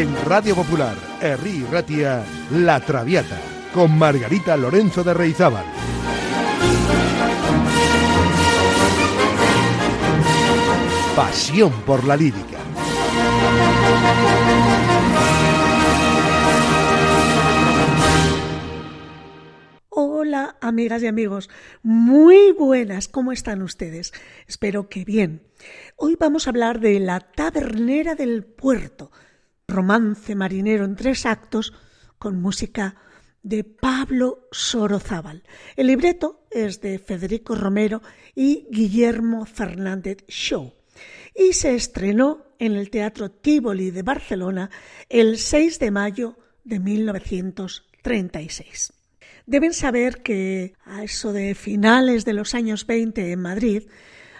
En Radio Popular, Herri Ratia, La Traviata, con Margarita Lorenzo de Reizábal. Pasión por la lírica. Hola amigas y amigos, muy buenas, ¿cómo están ustedes? Espero que bien. Hoy vamos a hablar de La Tabernera del Puerto, romance marinero en tres actos con música de Pablo Sorozábal. El libreto es de Federico Romero y Guillermo Fernández Show y se estrenó en el Teatro Tívoli de Barcelona el 6 de mayo de 1936. Deben saber que a eso de finales de los años 20 en Madrid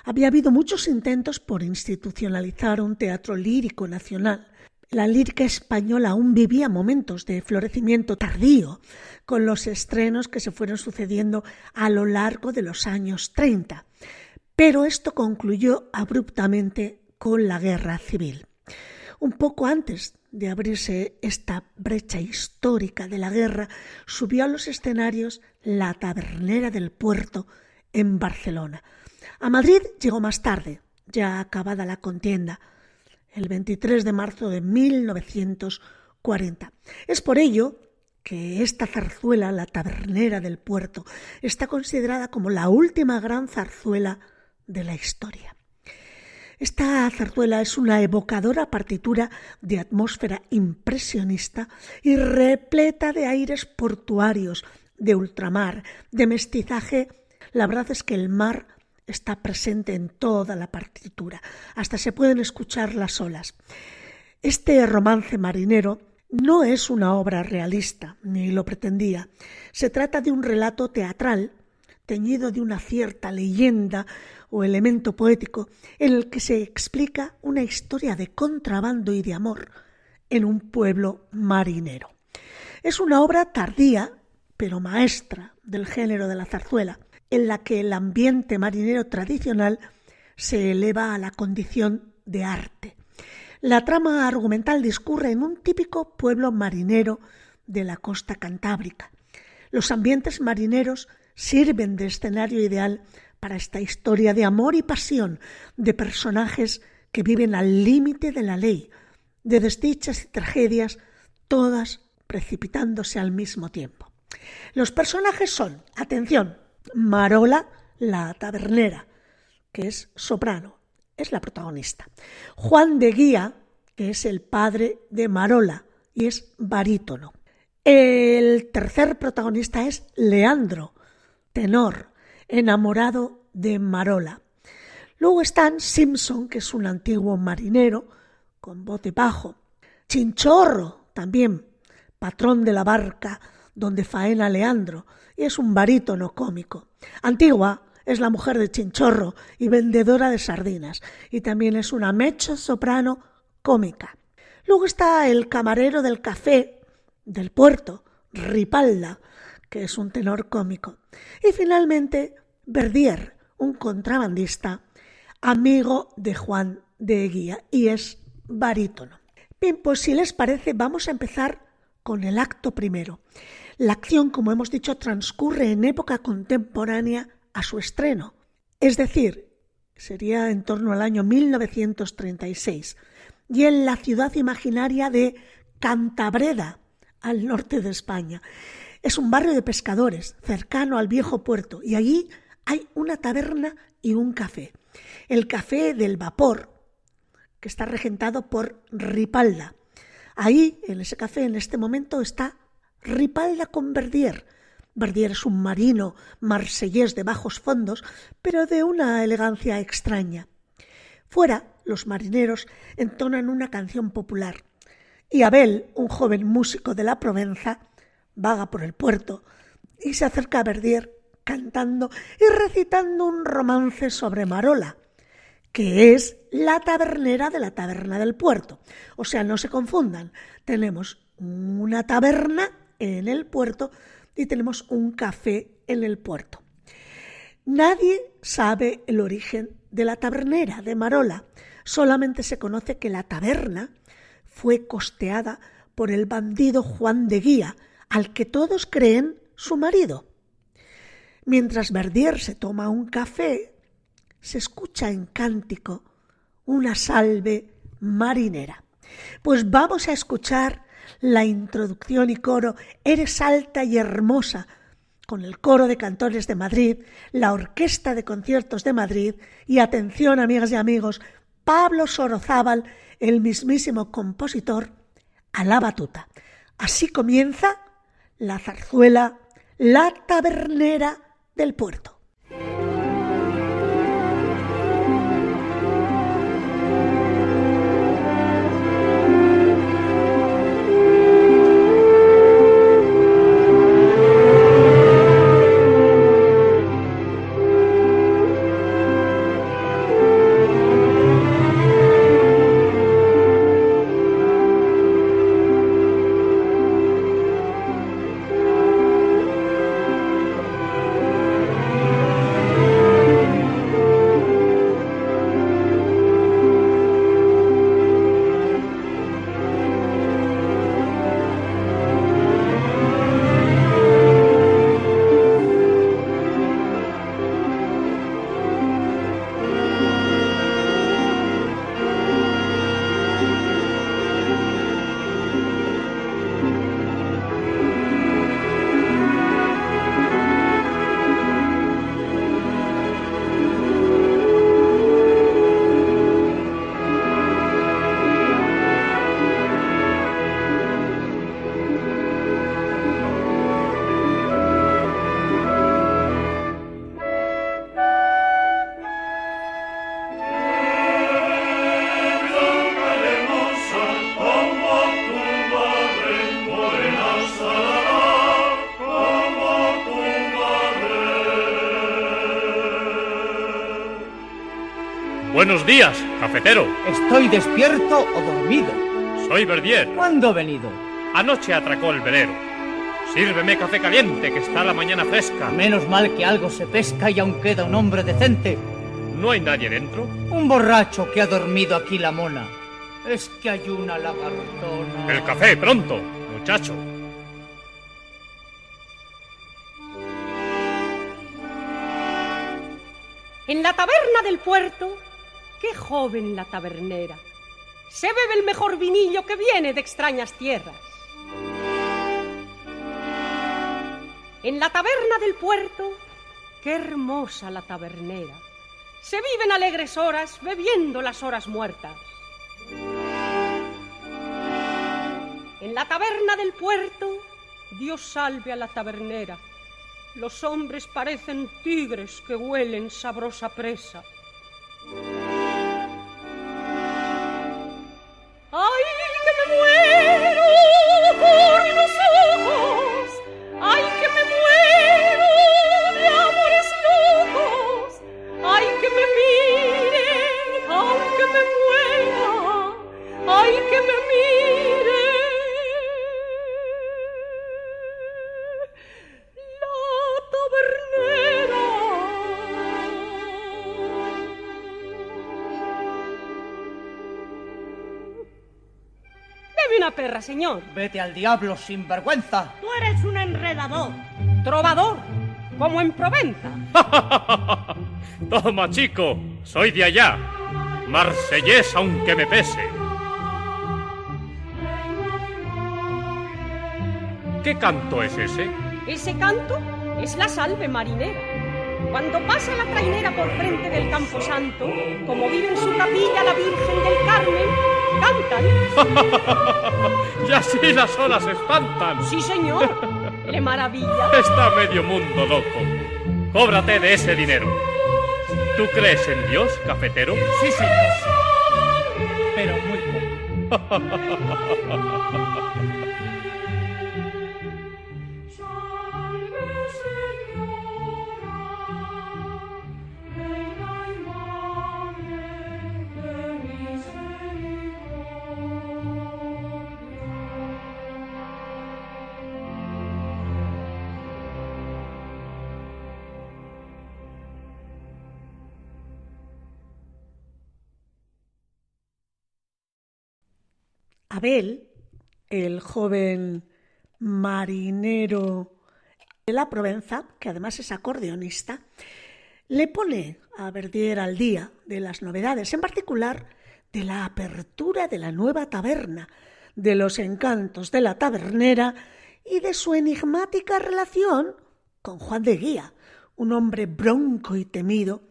había habido muchos intentos por institucionalizar un teatro lírico nacional. La lírica española aún vivía momentos de florecimiento tardío, con los estrenos que se fueron sucediendo a lo largo de los años 30. Pero esto concluyó abruptamente con la guerra civil. Un poco antes de abrirse esta brecha histórica de la guerra, subió a los escenarios La Tabernera del Puerto en Barcelona. A Madrid llegó más tarde, ya acabada la contienda, el 23 de marzo de 1940. Es por ello que esta zarzuela, La Tabernera del Puerto, está considerada como la última gran zarzuela de la historia. Esta zarzuela es una evocadora partitura de atmósfera impresionista y repleta de aires portuarios, de ultramar, de mestizaje. La verdad es que el mar está presente en toda la partitura, hasta se pueden escuchar las olas. Este romance marinero no es una obra realista, ni lo pretendía. Se trata de un relato teatral, teñido de una cierta leyenda, o elemento poético en el que se explica una historia de contrabando y de amor en un pueblo marinero. Es una obra tardía, pero maestra del género de la zarzuela, en la que el ambiente marinero tradicional se eleva a la condición de arte. La trama argumental discurre en un típico pueblo marinero de la costa cantábrica. Los ambientes marineros sirven de escenario ideal para esta historia de amor y pasión de personajes que viven al límite de la ley, de desdichas y tragedias, todas precipitándose al mismo tiempo. Los personajes son, atención, Marola, la tabernera, que es soprano, es la protagonista. Juan de Guía, que es el padre de Marola y es barítono. El tercer protagonista es Leandro, tenor, enamorado de Marola. Luego están Simpson, que es un antiguo marinero con bote bajo. Chinchorro, también, patrón de la barca donde faena Leandro, y es un barítono cómico. Antigua es la mujer de Chinchorro y vendedora de sardinas, y también es una mecha soprano cómica. Luego está el camarero del café del puerto, Ripalda, que es un tenor cómico. Y finalmente Verdier, un contrabandista, amigo de Juan de Eguía y es barítono. Bien, pues si les parece, vamos a empezar con el acto primero. La acción, como hemos dicho, transcurre en época contemporánea a su estreno, es decir, sería en torno al año 1936, y en la ciudad imaginaria de Cantabreda, al norte de España. Es un barrio de pescadores, cercano al viejo puerto, y allí hay una taberna y un café. El café del vapor, que está regentado por Ripalda. Ahí, en ese café, en este momento, está Ripalda con Verdier. Verdier es un marino marsellés de bajos fondos, pero de una elegancia extraña. Fuera, los marineros entonan una canción popular. Y Abel, un joven músico de la Provenza, vaga por el puerto y se acerca a Verdier cantando y recitando un romance sobre Marola, que es la tabernera de la taberna del puerto. O sea, no se confundan, tenemos una taberna en el puerto y tenemos un café en el puerto. Nadie sabe el origen de la tabernera de Marola, solamente se conoce que la taberna fue costeada por el bandido Juan de Guía, al que todos creen su marido. Mientras Verdier se toma un café, se escucha en cántico una salve marinera. Pues vamos a escuchar la introducción y coro Eres alta y hermosa con el coro de cantores de Madrid, la Orquesta de Conciertos de Madrid y atención amigas y amigos, Pablo Sorozábal, el mismísimo compositor, a la batuta. Así comienza la zarzuela La Tabernera del Puerto. Buenos días, cafetero. ¿Estoy despierto o dormido? Soy Verdier. ¿Cuándo he venido? Anoche atracó el velero. Sírveme café caliente, que está la mañana fresca. Menos mal que algo se pesca y aún queda un hombre decente. ¿No hay nadie dentro? Un borracho que ha dormido aquí la mona. Es que hay una lagartona. El café, pronto, muchacho. En la taberna del puerto Qué joven la tabernera. Se bebe el mejor vinillo que viene de extrañas tierras. En la taberna del puerto, qué hermosa la tabernera. Se viven alegres horas bebiendo las horas muertas. En la taberna del puerto, Dios salve a la tabernera. Los hombres parecen tigres que huelen sabrosa presa. ¡Ay, que me muero una perra, señor. Vete al diablo sin vergüenza. Tú eres un enredador. Trovador, como en Provenza. Toma, chico, soy de allá. Marsellés aunque me pese. ¿Qué canto es ese? Ese canto es la salve marinera. Cuando pasa la trainera por frente del campo santo, como vive en su capilla la Virgen del Carmen, cantan. y así las olas espantan. Sí, señor. ¡Le maravilla! Está medio mundo loco. Cóbrate de ese dinero. ¿Tú crees en Dios, cafetero? Sí, señor. Pero muy poco. Abel, el joven marinero de la Provenza, que además es acordeonista, le pone a Verdier al día de las novedades, en particular de la apertura de la nueva taberna, de los encantos de la tabernera y de su enigmática relación con Juan de Guía, un hombre bronco y temido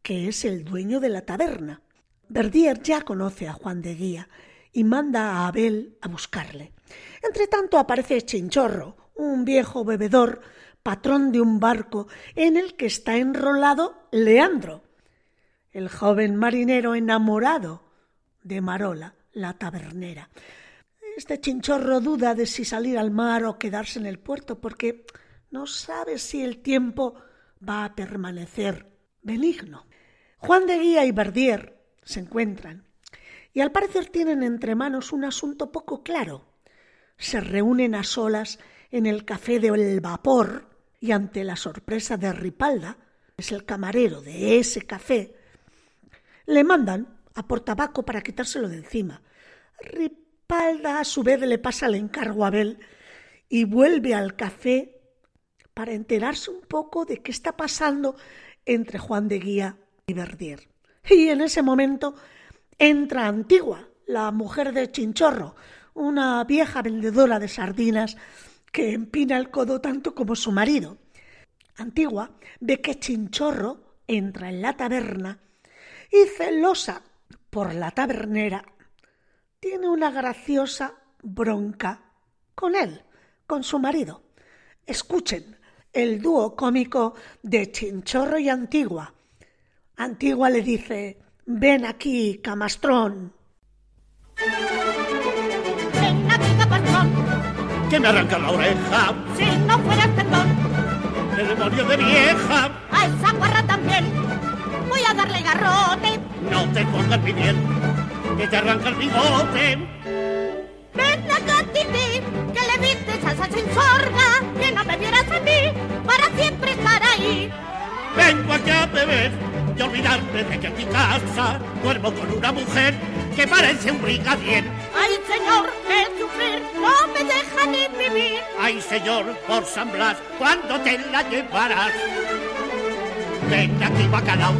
que es el dueño de la taberna. Verdier ya conoce a Juan de Guía y manda a Abel a buscarle. Entre tanto aparece Chinchorro, un viejo bebedor, patrón de un barco en el que está enrolado Leandro, el joven marinero enamorado de Marola, la tabernera. Este chinchorro duda de si salir al mar o quedarse en el puerto porque no sabe si el tiempo va a permanecer benigno. Juan de Guía y Verdier se encuentran y al parecer tienen entre manos un asunto poco claro. Se reúnen a solas en el café del vapor y ante la sorpresa de Ripalda, es el camarero de ese café, le mandan a por tabaco para quitárselo de encima. Ripalda a su vez le pasa el encargo a Abel y vuelve al café para enterarse un poco de qué está pasando entre Juan de Guía y Verdier. Y en ese momento entra Antigua, la mujer de Chinchorro, una vieja vendedora de sardinas que empina el codo tanto como su marido. Antigua ve que Chinchorro entra en la taberna y celosa por la tabernera, tiene una graciosa bronca con él, con su marido. Escuchen el dúo cómico de Chinchorro y Antigua, Antigua le dice, ven aquí, camastrón. Ven aquí, camastrón. Que me arranca la oreja. Si no fueras perdón. El demonio de vieja. A esa guarra también. Voy a darle garrote. No te pongas mi bien. Que te arranca el bigote. Ven acá, Titi, que le viste salsa sin sorga. Que no me vieras a mí, para siempre estar ahí. Vengo aquí a beber y olvidarme de que en mi casa duermo con una mujer que parece un brigadier. Ay, señor, qué sufrir, no me deja ni vivir. Ay, señor, por San Blas, ¿cuándo te la llevarás? Ven aquí, bacalao.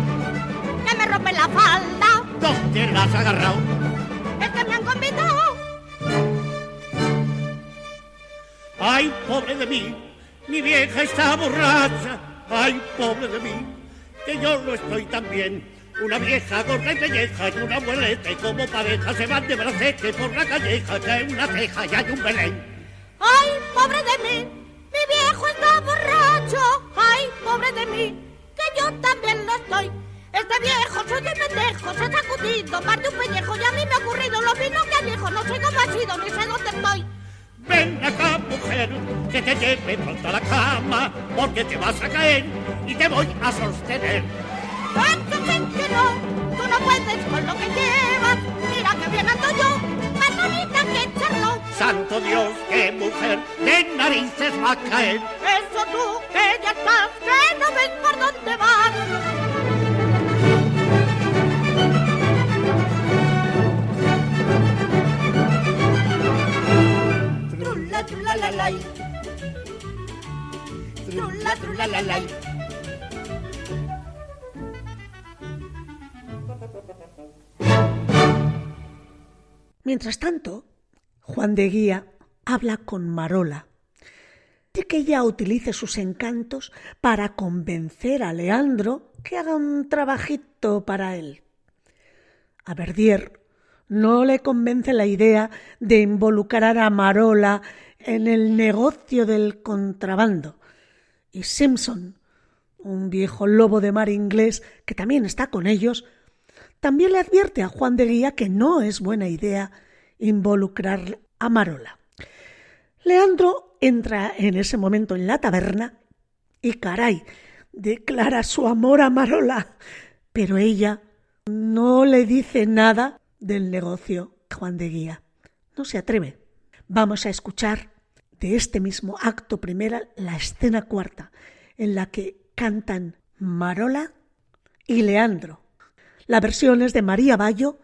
Que me rompe la falda. ¿Dónde la has agarrado? Es que me han convidado. Ay, pobre de mí, mi vieja está borracha. Ay, pobre de mí, que yo no estoy tan bien. Una vieja gorda y pelleja y una mueleta y como pareja se van de bracete por la calleja hay una ceja y hay un Belén. ¡Ay, pobre de mí! ¡Mi viejo está borracho! ¡Ay, pobre de mí! ¡Que yo también lo estoy! Este viejo soy de pendejo, se ha sacudido de un pellejo y a mí me ha ocurrido lo mismo que al viejo. No sé cómo ha sido, ni sé dónde estoy. Ven acá, mujer, que te lleve pronto a la cama, porque te vas a caer y te voy a sostener. ven que no, tú no puedes con lo que llevas. Mira que bien ando yo, más bonita que charlo. Santo Dios, qué mujer de narices va a caer. Eso tú, que ya estás, que no ves por dónde vas. La. Mientras tanto, Juan de Guía habla con Marola de que ella utilice sus encantos para convencer a Leandro que haga un trabajito para él. A Verdier no le convence la idea de involucrar a Marola en el negocio del contrabando. Y Simpson, un viejo lobo de mar inglés que también está con ellos, también le advierte a Juan de Guía que no es buena idea involucrar a Marola. Leandro entra en ese momento en la taberna y caray, declara su amor a Marola, pero ella no le dice nada del negocio Juan de Guía. No se atreve. Vamos a escuchar de este mismo acto primera la escena cuarta, en la que cantan Marola y Leandro. La versión es de María Bayo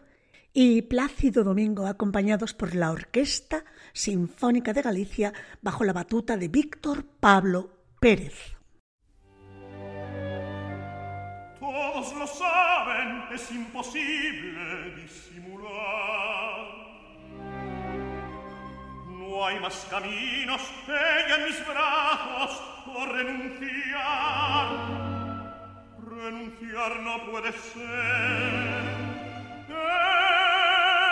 y Plácido Domingo, acompañados por la Orquesta Sinfónica de Galicia bajo la batuta de Víctor Pablo Pérez. Todos lo saben, es imposible disimular. No hay más caminos, ella en mis brazos, o renunciar. Renunciar no puede ser.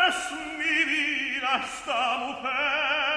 Es mi vida esta mujer.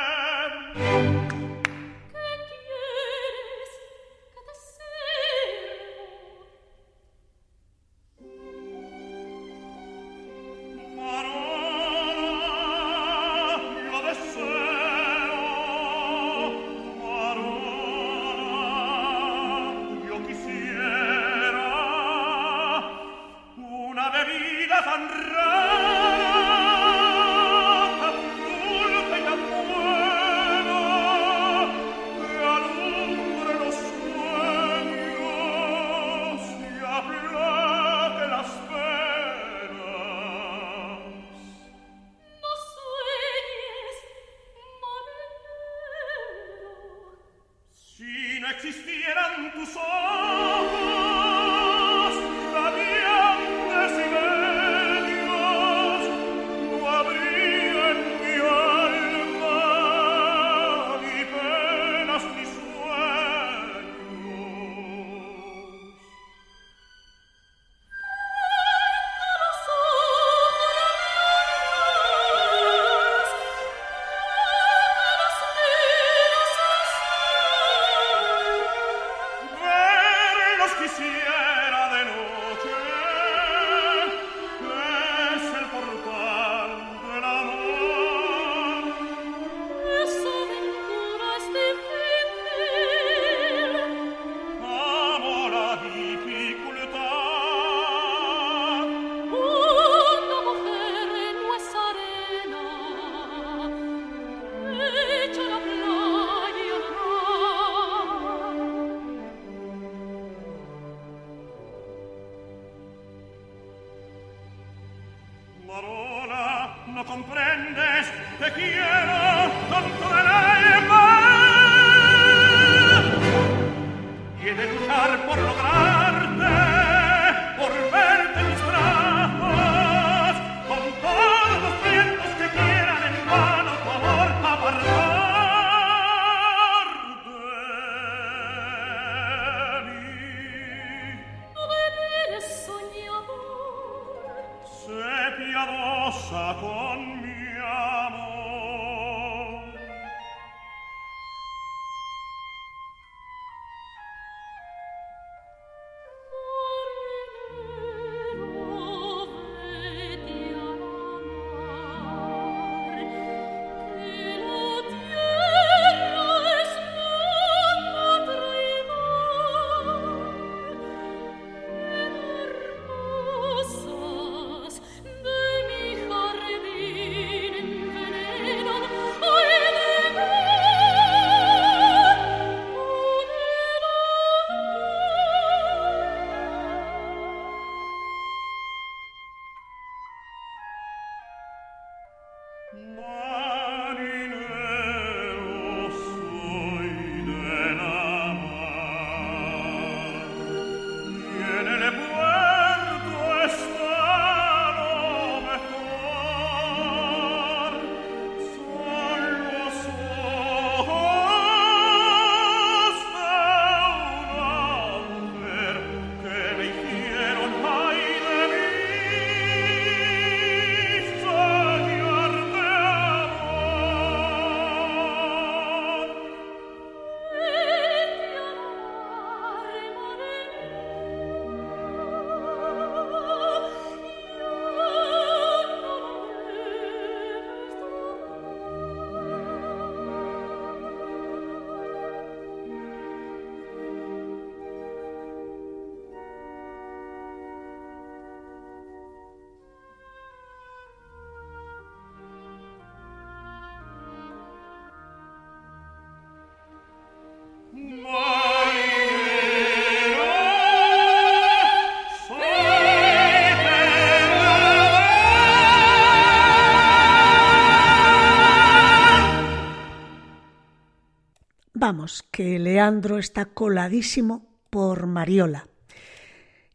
Leandro está coladísimo por Mariola.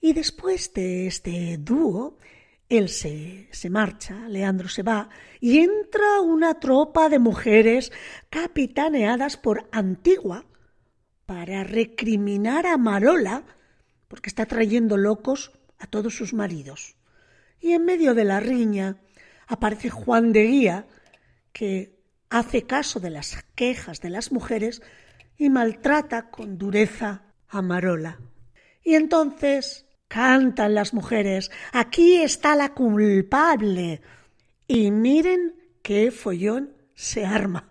Y después de este dúo, él se, se, marcha, Leandro se va, y entra una tropa de mujeres capitaneadas por Antigua para recriminar a Marola porque está trayendo locos a todos sus maridos. Y en medio de la riña aparece Juan de Guía, que hace caso de las quejas de las mujeres y maltrata con dureza a Marola. Y entonces cantan las mujeres, aquí está la culpable. Y miren qué follón se arma.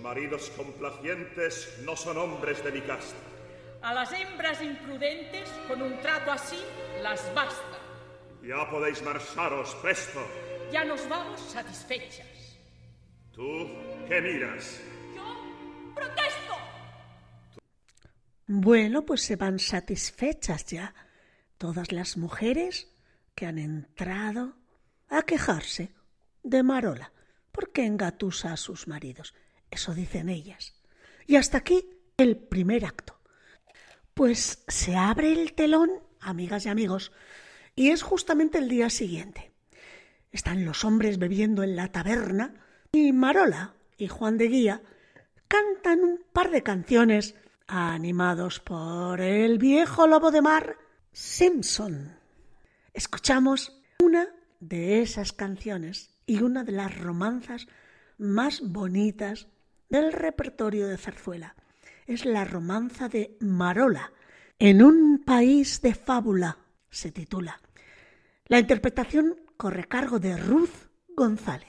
maridos complacientes no son hombres de mi casta. A las hembras imprudentes, con un trato así, las basta. Ya podéis marcharos, presto. Ya nos vamos satisfechas. ¿Tú ¿Qué miras? Yo protesto. Bueno, pues se van satisfechas ya todas las mujeres que han entrado a quejarse de Marola porque engatusa a sus maridos. Eso dicen ellas. Y hasta aquí el primer acto. Pues se abre el telón, amigas y amigos, y es justamente el día siguiente. Están los hombres bebiendo en la taberna y Marola y Juan de Guía cantan un par de canciones animados por el viejo lobo de mar Simpson. Escuchamos una de esas canciones y una de las romanzas más bonitas del repertorio de zarzuela. Es la romanza de Marola, en un país de fábula, se titula. La interpretación corre cargo de Ruth González.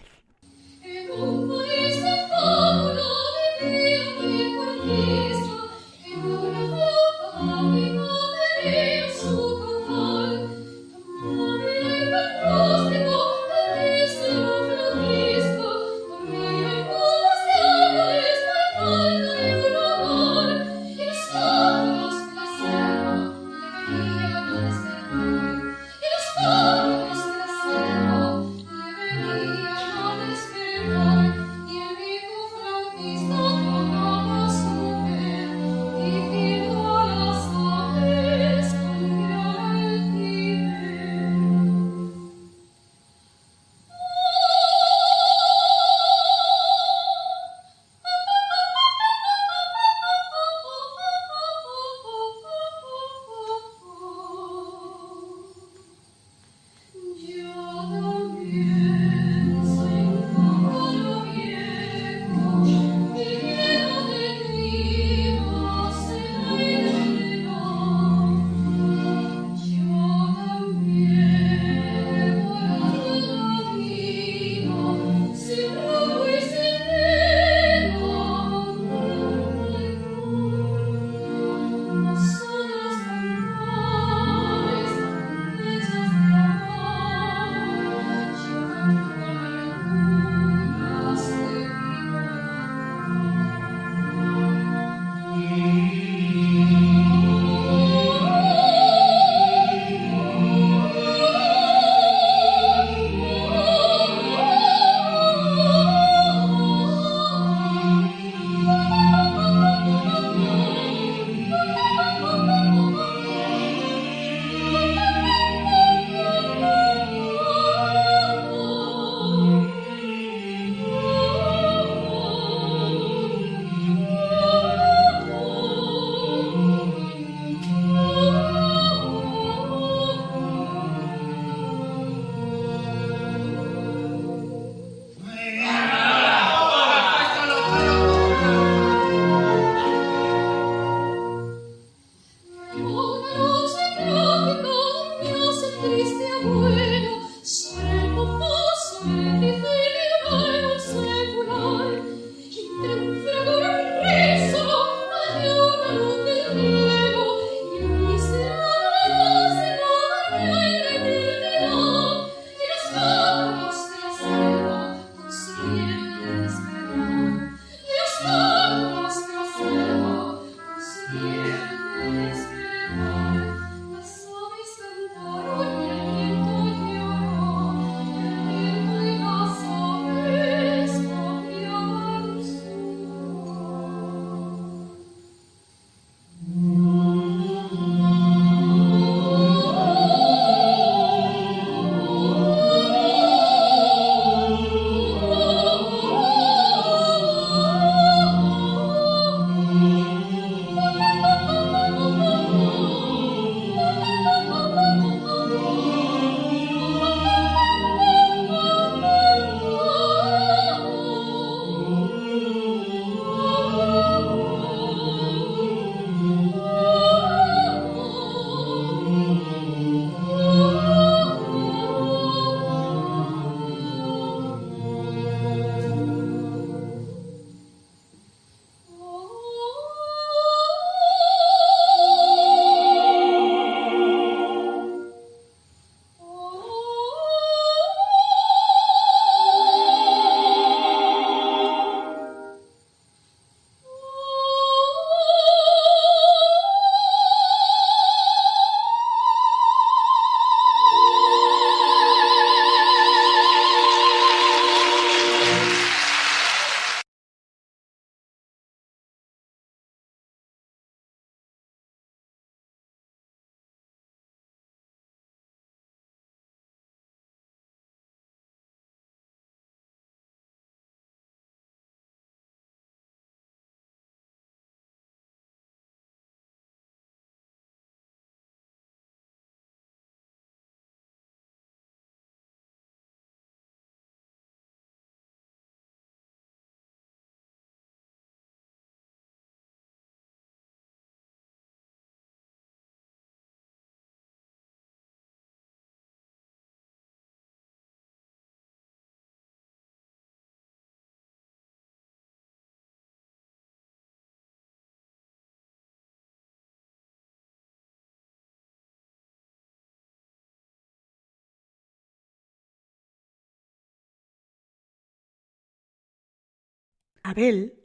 Abel,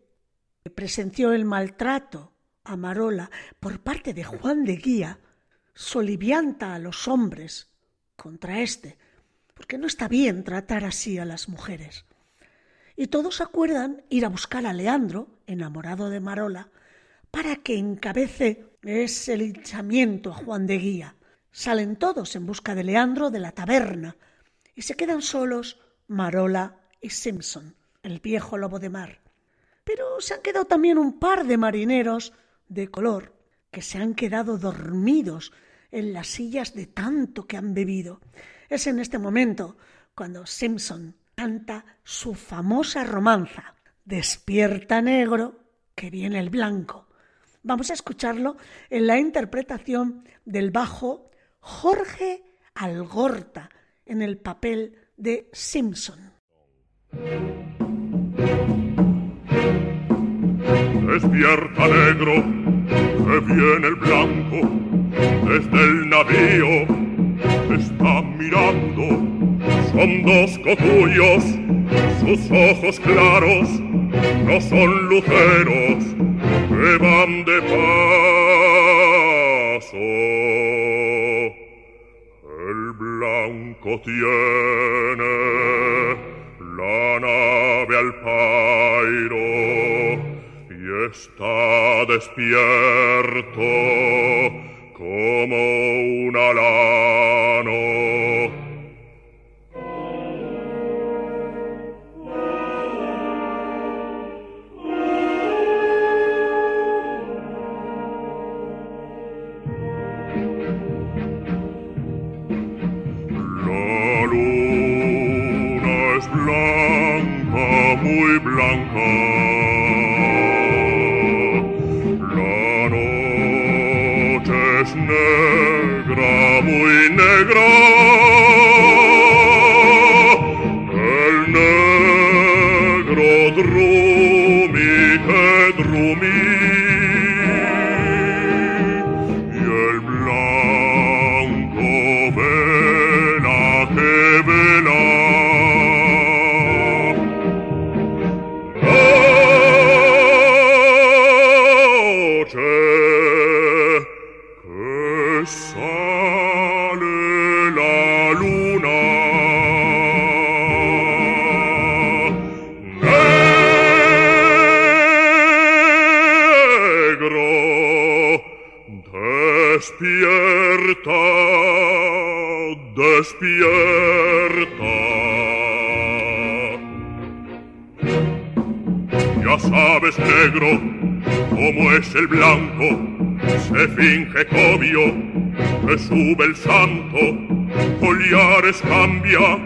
que presenció el maltrato a Marola por parte de Juan de Guía, solivianta a los hombres contra éste, porque no está bien tratar así a las mujeres. Y todos acuerdan ir a buscar a Leandro, enamorado de Marola, para que encabece ese linchamiento a Juan de Guía. Salen todos en busca de Leandro de la taberna y se quedan solos Marola y Simpson, el viejo lobo de mar. Pero se han quedado también un par de marineros de color que se han quedado dormidos en las sillas de tanto que han bebido. Es en este momento cuando Simpson canta su famosa romanza, Despierta negro, que viene el blanco. Vamos a escucharlo en la interpretación del bajo Jorge Algorta en el papel de Simpson. Despierta negro, que viene el blanco, desde el navío está mirando. Son dos cotullos, sus ojos claros no son luceros que van de paso. El blanco tiene la nave al pairo y está despierto como un alano. Cambia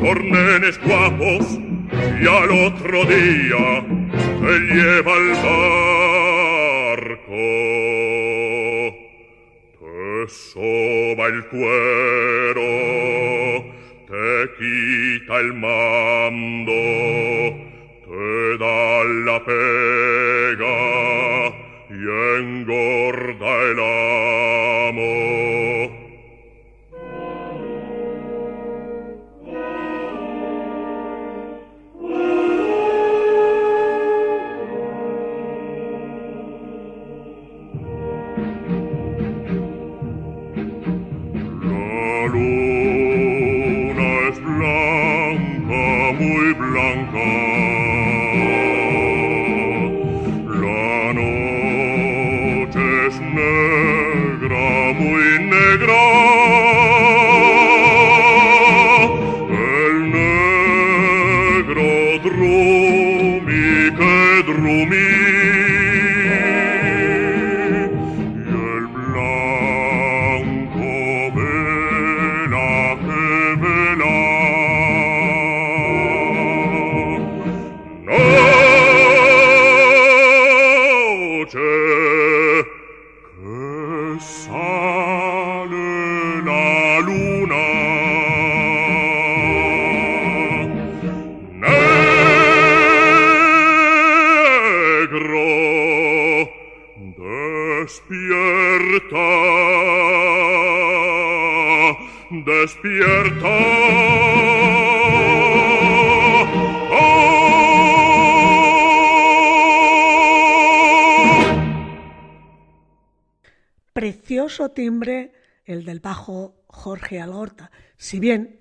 por nenes guapos, y al otro día te lleva al barco. Te soba el cuero, te quita el mando, te da la pega y engorda el amo. Precioso timbre el del bajo Jorge Algorta, si bien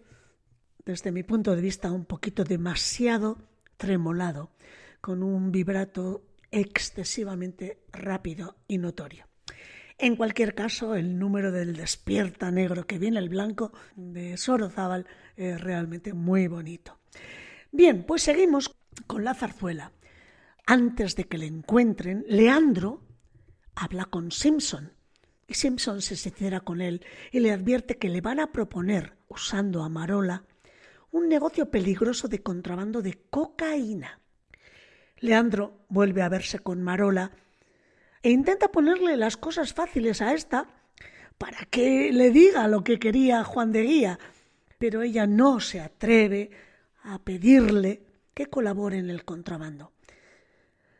desde mi punto de vista un poquito demasiado tremolado, con un vibrato excesivamente rápido y notorio. En cualquier caso, el número del despierta negro que viene el blanco de Sorozábal es realmente muy bonito. Bien, pues seguimos con la zarzuela. Antes de que le encuentren, Leandro habla con Simpson y Simpson se sincera con él y le advierte que le van a proponer, usando a Marola, un negocio peligroso de contrabando de cocaína. Leandro vuelve a verse con Marola e intenta ponerle las cosas fáciles a esta para que le diga lo que quería Juan de Guía, pero ella no se atreve a pedirle que colabore en el contrabando.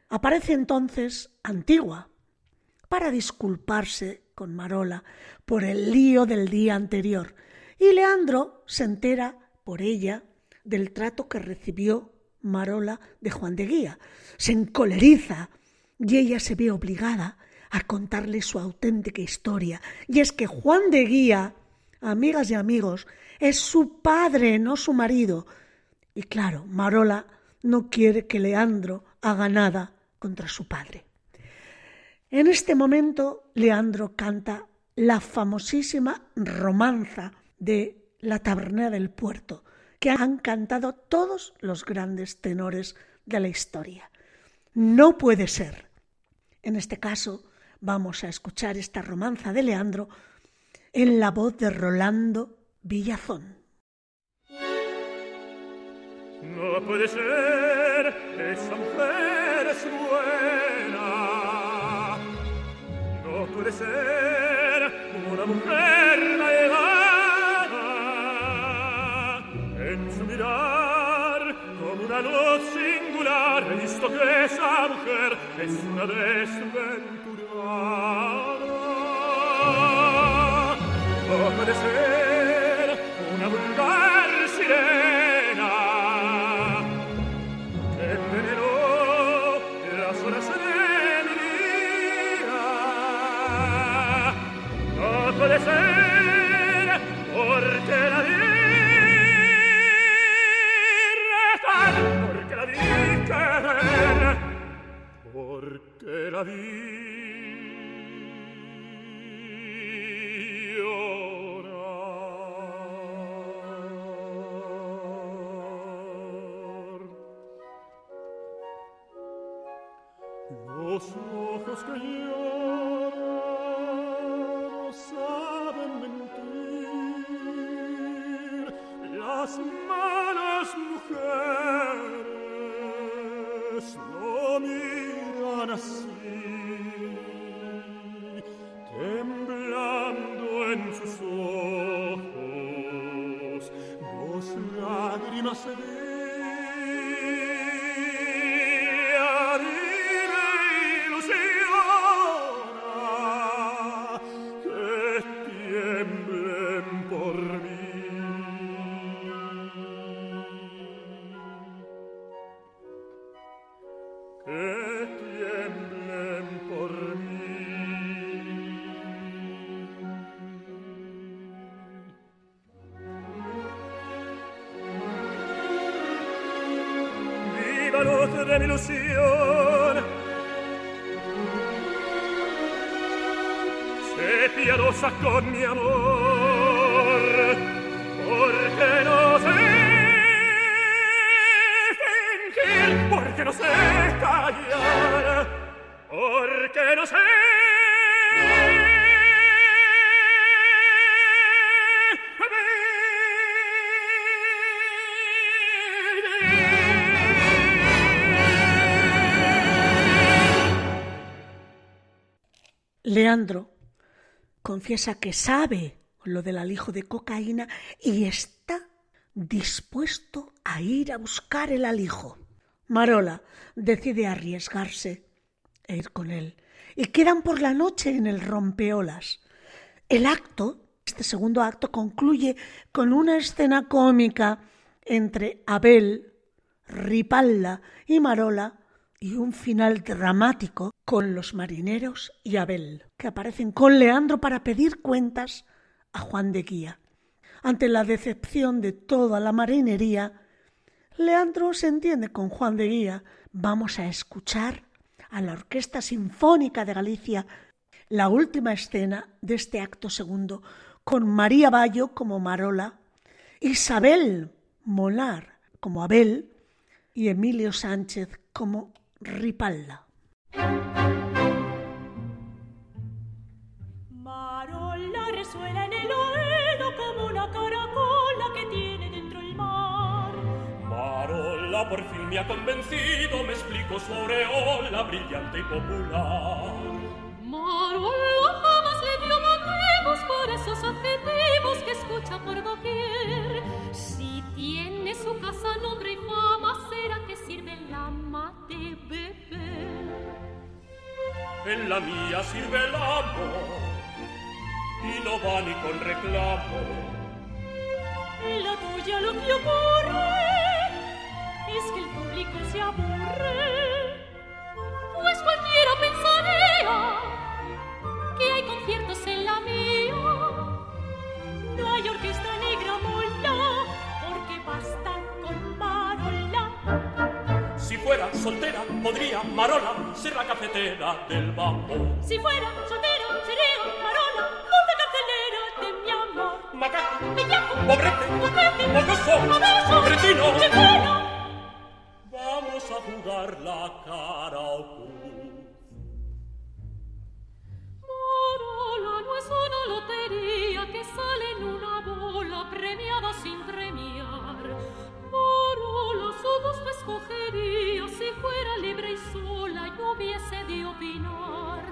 Aparece entonces Antigua para disculparse con Marola por el lío del día anterior y Leandro se entera por ella del trato que recibió Marola de Juan de Guía. Se encoleriza y ella se ve obligada a contarle su auténtica historia. Y es que Juan de Guía, amigas y amigos, es su padre, no su marido. Y claro, Marola no quiere que Leandro haga nada contra su padre. En este momento, Leandro canta la famosísima romanza de La Tabernera del Puerto, que han cantado todos los grandes tenores de la historia. No puede ser en este caso, vamos a escuchar esta romanza de Leandro en la voz de Rolando Villazón. No puede ser, esa mujer es buena. No puede ser una mujer elevada en su mirar como una luz He visto que esa mujer es una desventurada. No puede ser una vulgar sirena que envenenó las horas de mi vida. No puede ser porque la vi mi ilusión. Sé piadosa con mi amor, porque no sé fingir, porque no sé callar, porque no sé Leandro confiesa que sabe lo del alijo de cocaína y está dispuesto a ir a buscar el alijo. Marola decide arriesgarse e ir con él y quedan por la noche en el rompeolas. El acto, este segundo acto, concluye con una escena cómica entre Abel, Ripalda y Marola y un final dramático con los marineros y Abel, que aparecen con Leandro para pedir cuentas a Juan de Guía. Ante la decepción de toda la marinería, Leandro se entiende con Juan de Guía. Vamos a escuchar a la Orquesta Sinfónica de Galicia la última escena de este acto segundo, con María Bayo como Marola, Isabel Molar como Abel y Emilio Sánchez como Ripalda. Marola resuena en el oído como una caracola que tiene dentro el mar. Marola por fin me ha convencido, me explico su aureola brillante y popular. Marola por esos adjetivos que escucha por doquier. Si tiene su casa nombre y fama, será que sirve la mate bebé. En la mía sirve el amor y no va ni con reclamo. En la tuya lo que ocurre es que el público se aburre. Pues cualquiera pensaría que hay conciertos en la mía. Orquesta negra mola, porque basta con Marola. Si fuera soltera, podría Marola ser la cafetera del vapor. Si fuera soltera, sería Marola, dulce carcelera de mi amor. Macaco, Bellaco, pobrete, coquete, mocoso, cretino. Vamos a jugar la cara oculta. Marola no es una lotería que sale en una bola premiada sin premiar. Marola su gusto escogería si fuera libre y sola y hubiese de opinar.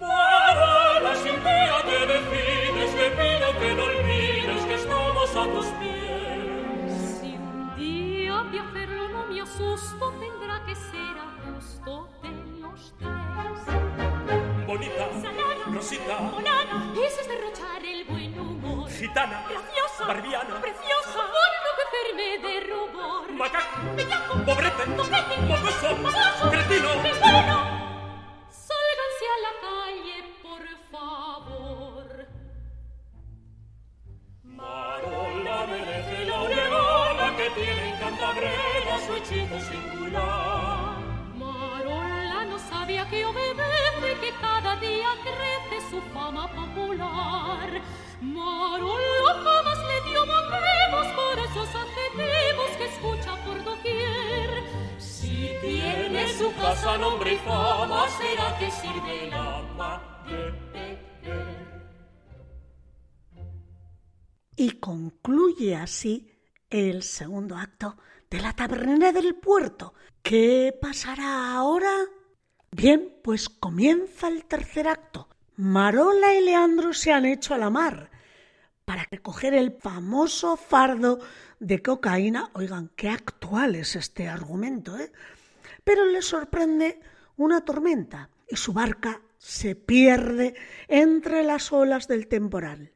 Marola, sin día te decides, te pido que no olvides que estamos a tus pies. Gitana, Graciosa, barbiana, preciosa, por enloquecerme de rubor. macaco, Bellaco, pobrete, coquete, mocoso, baboso, cretino. Sálganse a la calle, por favor. Marola merece la aureola que tiene en Cantabrera su hechizo singular. Marola no sabía que obedece, que cada día crece su fama popular. Y que Y concluye así el segundo acto de la tabernera del puerto. ¿Qué pasará ahora? Bien, pues comienza el tercer acto. Marola y Leandro se han hecho a la mar para recoger el famoso fardo de cocaína. Oigan, qué actual es este argumento, ¿eh? Pero les sorprende una tormenta y su barca se pierde entre las olas del temporal.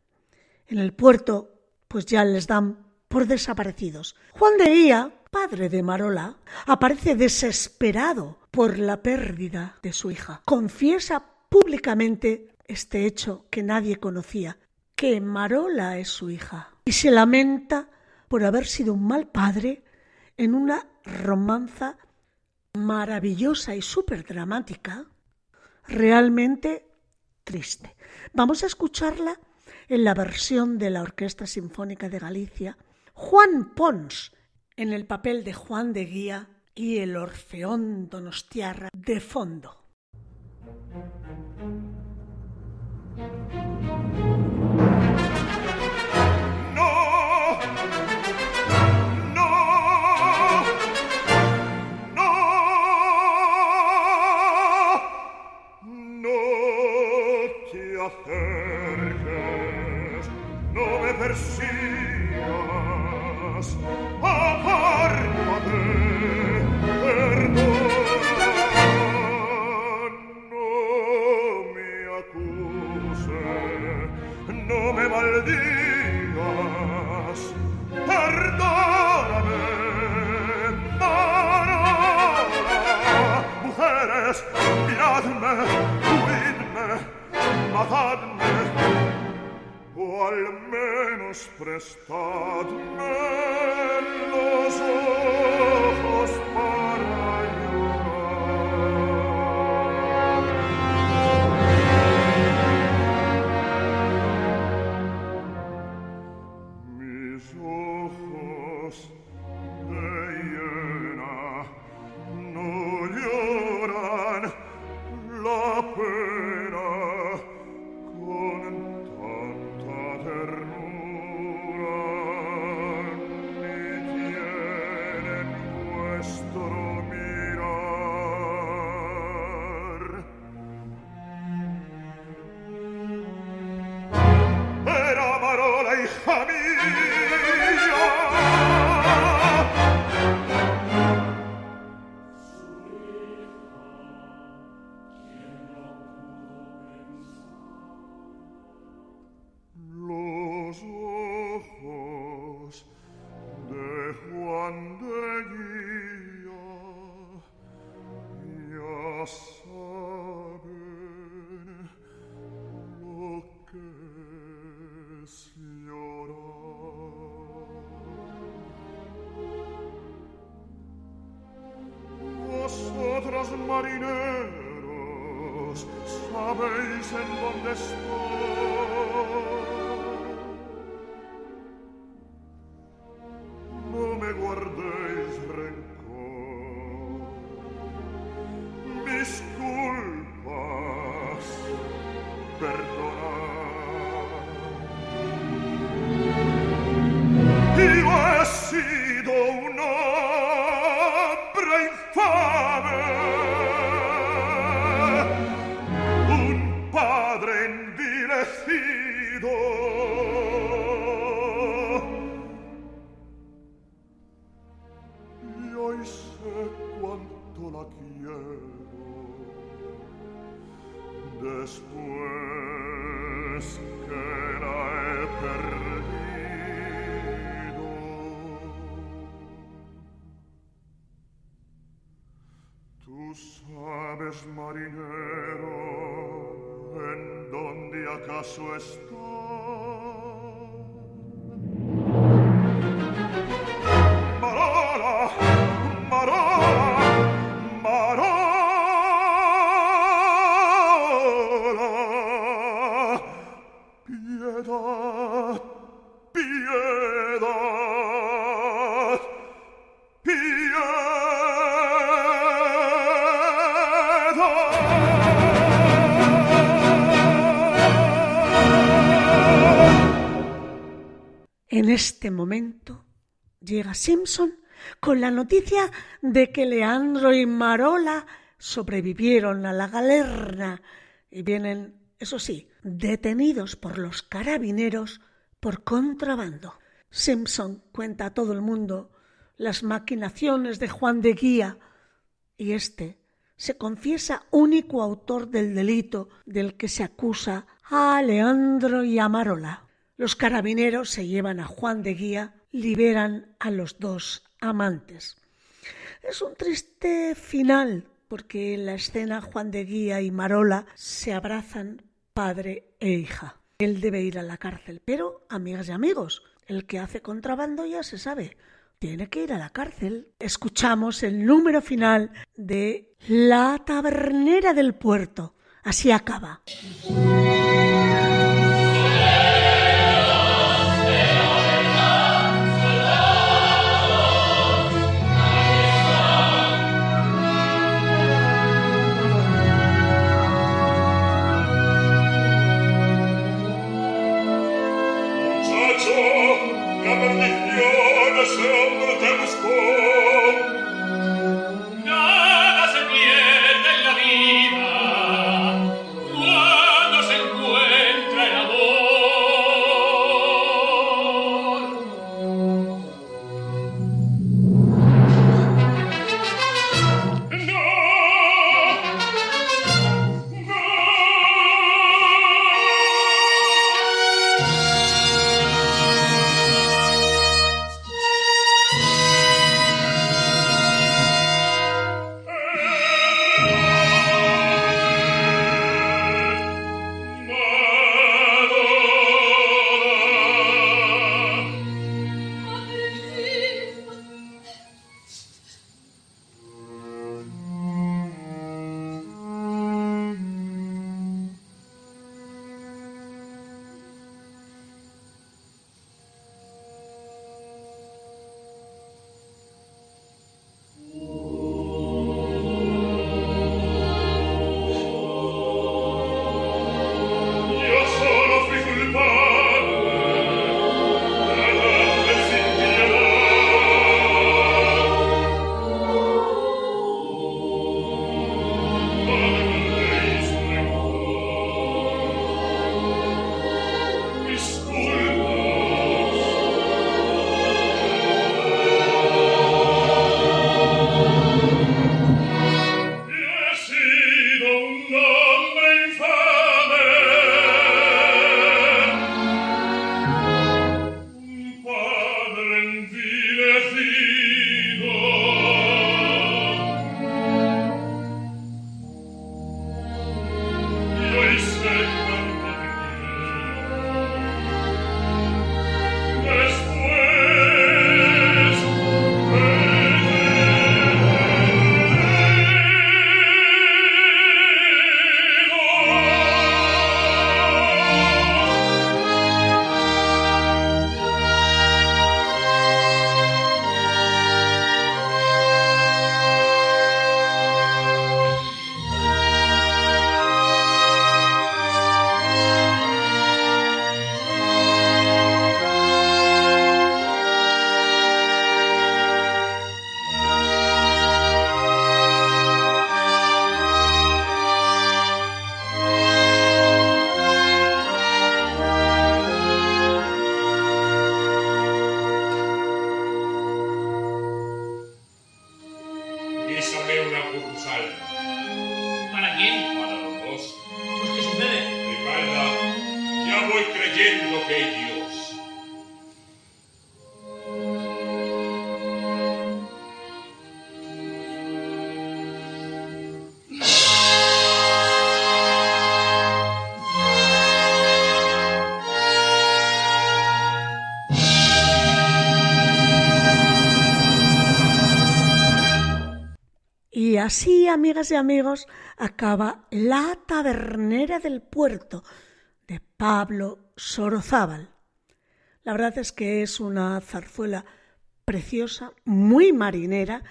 En el puerto, pues ya les dan por desaparecidos. Juan de Guía, padre de Marola, aparece desesperado por la pérdida de su hija. Confiesa públicamente este hecho que nadie conocía, que Marola es su hija, y se lamenta por haber sido un mal padre en una romanza maravillosa y súper dramática, realmente triste. Vamos a escucharla en la versión de la Orquesta Sinfónica de Galicia, Juan Pons en el papel de Juan de Guía y el Orfeón Donostiarra de fondo. see. O al menos prestadme los ojos para dónde acaso este momento llega Simpson con la noticia de que Leandro y Marola sobrevivieron a la galerna y vienen, eso sí, detenidos por los carabineros por contrabando. Simpson cuenta a todo el mundo las maquinaciones de Juan de Guía y éste se confiesa único autor del delito del que se acusa a Leandro y a Marola. Los carabineros se llevan a Juan de Guía, liberan a los dos amantes. Es un triste final porque en la escena Juan de Guía y Marola se abrazan padre e hija. Él debe ir a la cárcel, pero amigas y amigos, el que hace contrabando ya se sabe, tiene que ir a la cárcel. Escuchamos el número final de La tabernera del puerto. Así acaba. Así, amigas y amigos, acaba La tabernera del puerto de Pablo Sorozábal. La verdad es que es una zarzuela preciosa, muy marinera,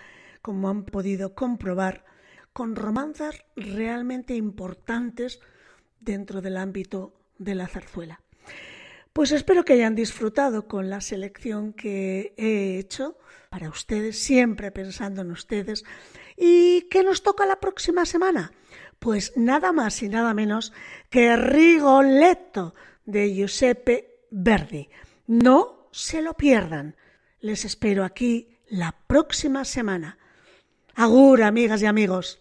como han podido comprobar, con romanzas realmente importantes dentro del ámbito de la zarzuela. Pues espero que hayan disfrutado con la selección que he hecho para ustedes, siempre pensando en ustedes. ¿Y qué nos toca la próxima semana? Pues nada más y nada menos que Rigoletto de Giuseppe Verdi. No se lo pierdan. Les espero aquí la próxima semana. Agur, amigas y amigos.